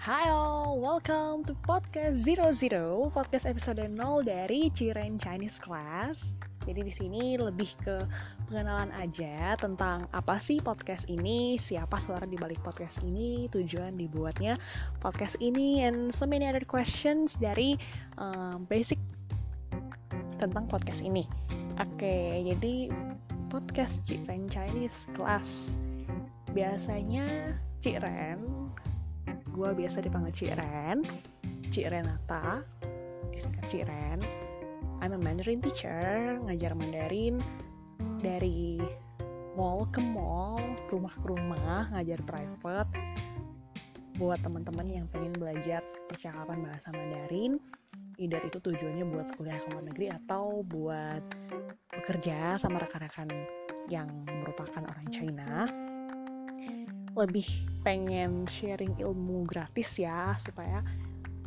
Hai all, welcome to podcast Zero Zero, podcast episode 0 dari Ciren Chinese Class. Jadi di sini lebih ke pengenalan aja tentang apa sih podcast ini, siapa suara di balik podcast ini, tujuan dibuatnya podcast ini, and so many other questions dari um, basic tentang podcast ini. Oke, jadi podcast Ciren Chinese Class biasanya Ciren gue biasa dipanggil Ciren. Cik Renata disingkat Ciren. I'm a Mandarin teacher ngajar Mandarin dari mall ke mall rumah ke rumah ngajar private. Buat teman-teman yang pengen belajar percakapan bahasa Mandarin either itu tujuannya buat kuliah ke luar negeri atau buat bekerja sama rekan-rekan yang merupakan orang China. Lebih pengen sharing ilmu gratis ya supaya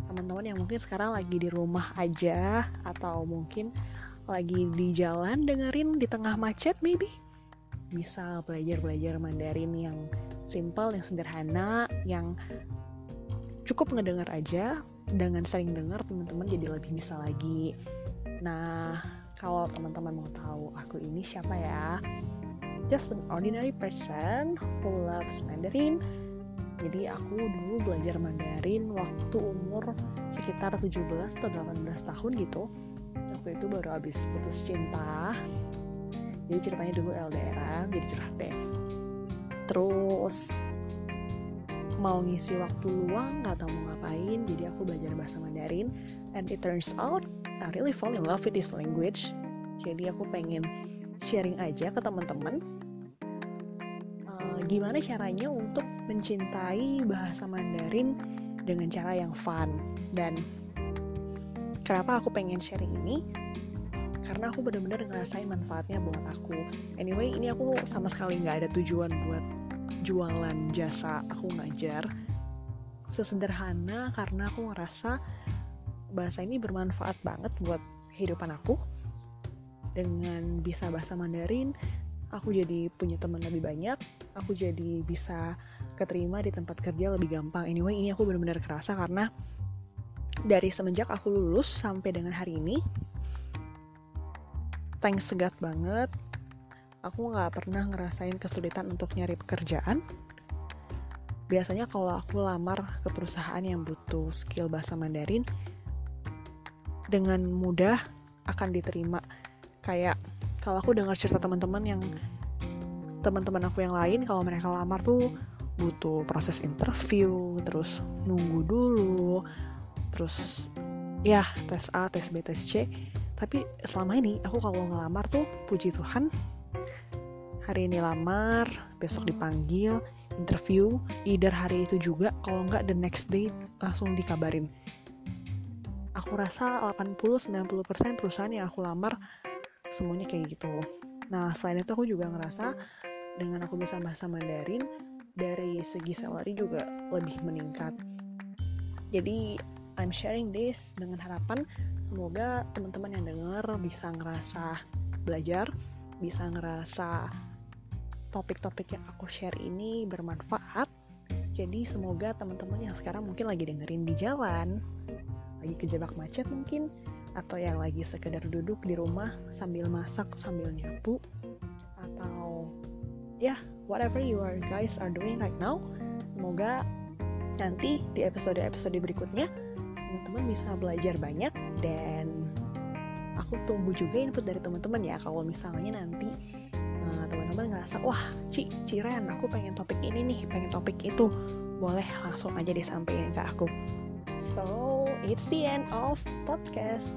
teman-teman yang mungkin sekarang lagi di rumah aja atau mungkin lagi di jalan dengerin di tengah macet maybe bisa belajar-belajar Mandarin yang simple, yang sederhana, yang cukup ngedengar aja dengan sering dengar teman-teman jadi lebih bisa lagi. Nah, kalau teman-teman mau tahu aku ini siapa ya? Just an ordinary person who loves Mandarin. Jadi aku dulu belajar Mandarin waktu umur sekitar 17 atau 18 tahun gitu. Waktu itu baru habis putus cinta. Jadi ceritanya dulu LDR, jadi curhat deh. Terus mau ngisi waktu luang nggak tahu mau ngapain jadi aku belajar bahasa Mandarin and it turns out I really fall in love with this language jadi aku pengen sharing aja ke teman-teman. Uh, gimana caranya untuk mencintai bahasa Mandarin dengan cara yang fun? Dan kenapa aku pengen sharing ini? Karena aku bener-bener ngerasain manfaatnya buat aku. Anyway ini aku sama sekali nggak ada tujuan buat jualan jasa aku ngajar. Sesederhana karena aku ngerasa bahasa ini bermanfaat banget buat kehidupan aku dengan bisa bahasa Mandarin aku jadi punya teman lebih banyak aku jadi bisa keterima di tempat kerja lebih gampang. Anyway ini aku benar-benar kerasa karena dari semenjak aku lulus sampai dengan hari ini thanks segat banget aku nggak pernah ngerasain kesulitan untuk nyari pekerjaan. Biasanya kalau aku lamar ke perusahaan yang butuh skill bahasa Mandarin dengan mudah akan diterima kayak kalau aku dengar cerita teman-teman yang teman-teman aku yang lain kalau mereka lamar tuh butuh proses interview terus nunggu dulu terus ya tes A tes B tes C. Tapi selama ini aku kalau ngelamar tuh puji Tuhan hari ini lamar besok dipanggil interview either hari itu juga kalau nggak the next day langsung dikabarin. Aku rasa 80-90% perusahaan yang aku lamar semuanya kayak gitu. Nah selain itu aku juga ngerasa dengan aku bisa bahasa Mandarin dari segi salary juga lebih meningkat. Jadi I'm sharing this dengan harapan semoga teman-teman yang dengar bisa ngerasa belajar bisa ngerasa topik-topik yang aku share ini bermanfaat. Jadi semoga teman-teman yang sekarang mungkin lagi dengerin di jalan lagi kejebak macet mungkin atau yang lagi sekedar duduk di rumah sambil masak sambil nyapu atau ya yeah, whatever you are guys are doing right now. Semoga nanti di episode-episode berikutnya teman-teman bisa belajar banyak dan aku tunggu juga input dari teman-teman ya. Kalau misalnya nanti uh, teman-teman ngerasa wah Ci, Ciren aku pengen topik ini nih pengen topik itu boleh langsung aja disampaikan ke aku. So, it's the end of podcast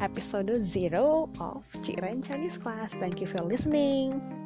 episode 0 of Ciren Chinese Class. Thank you for listening.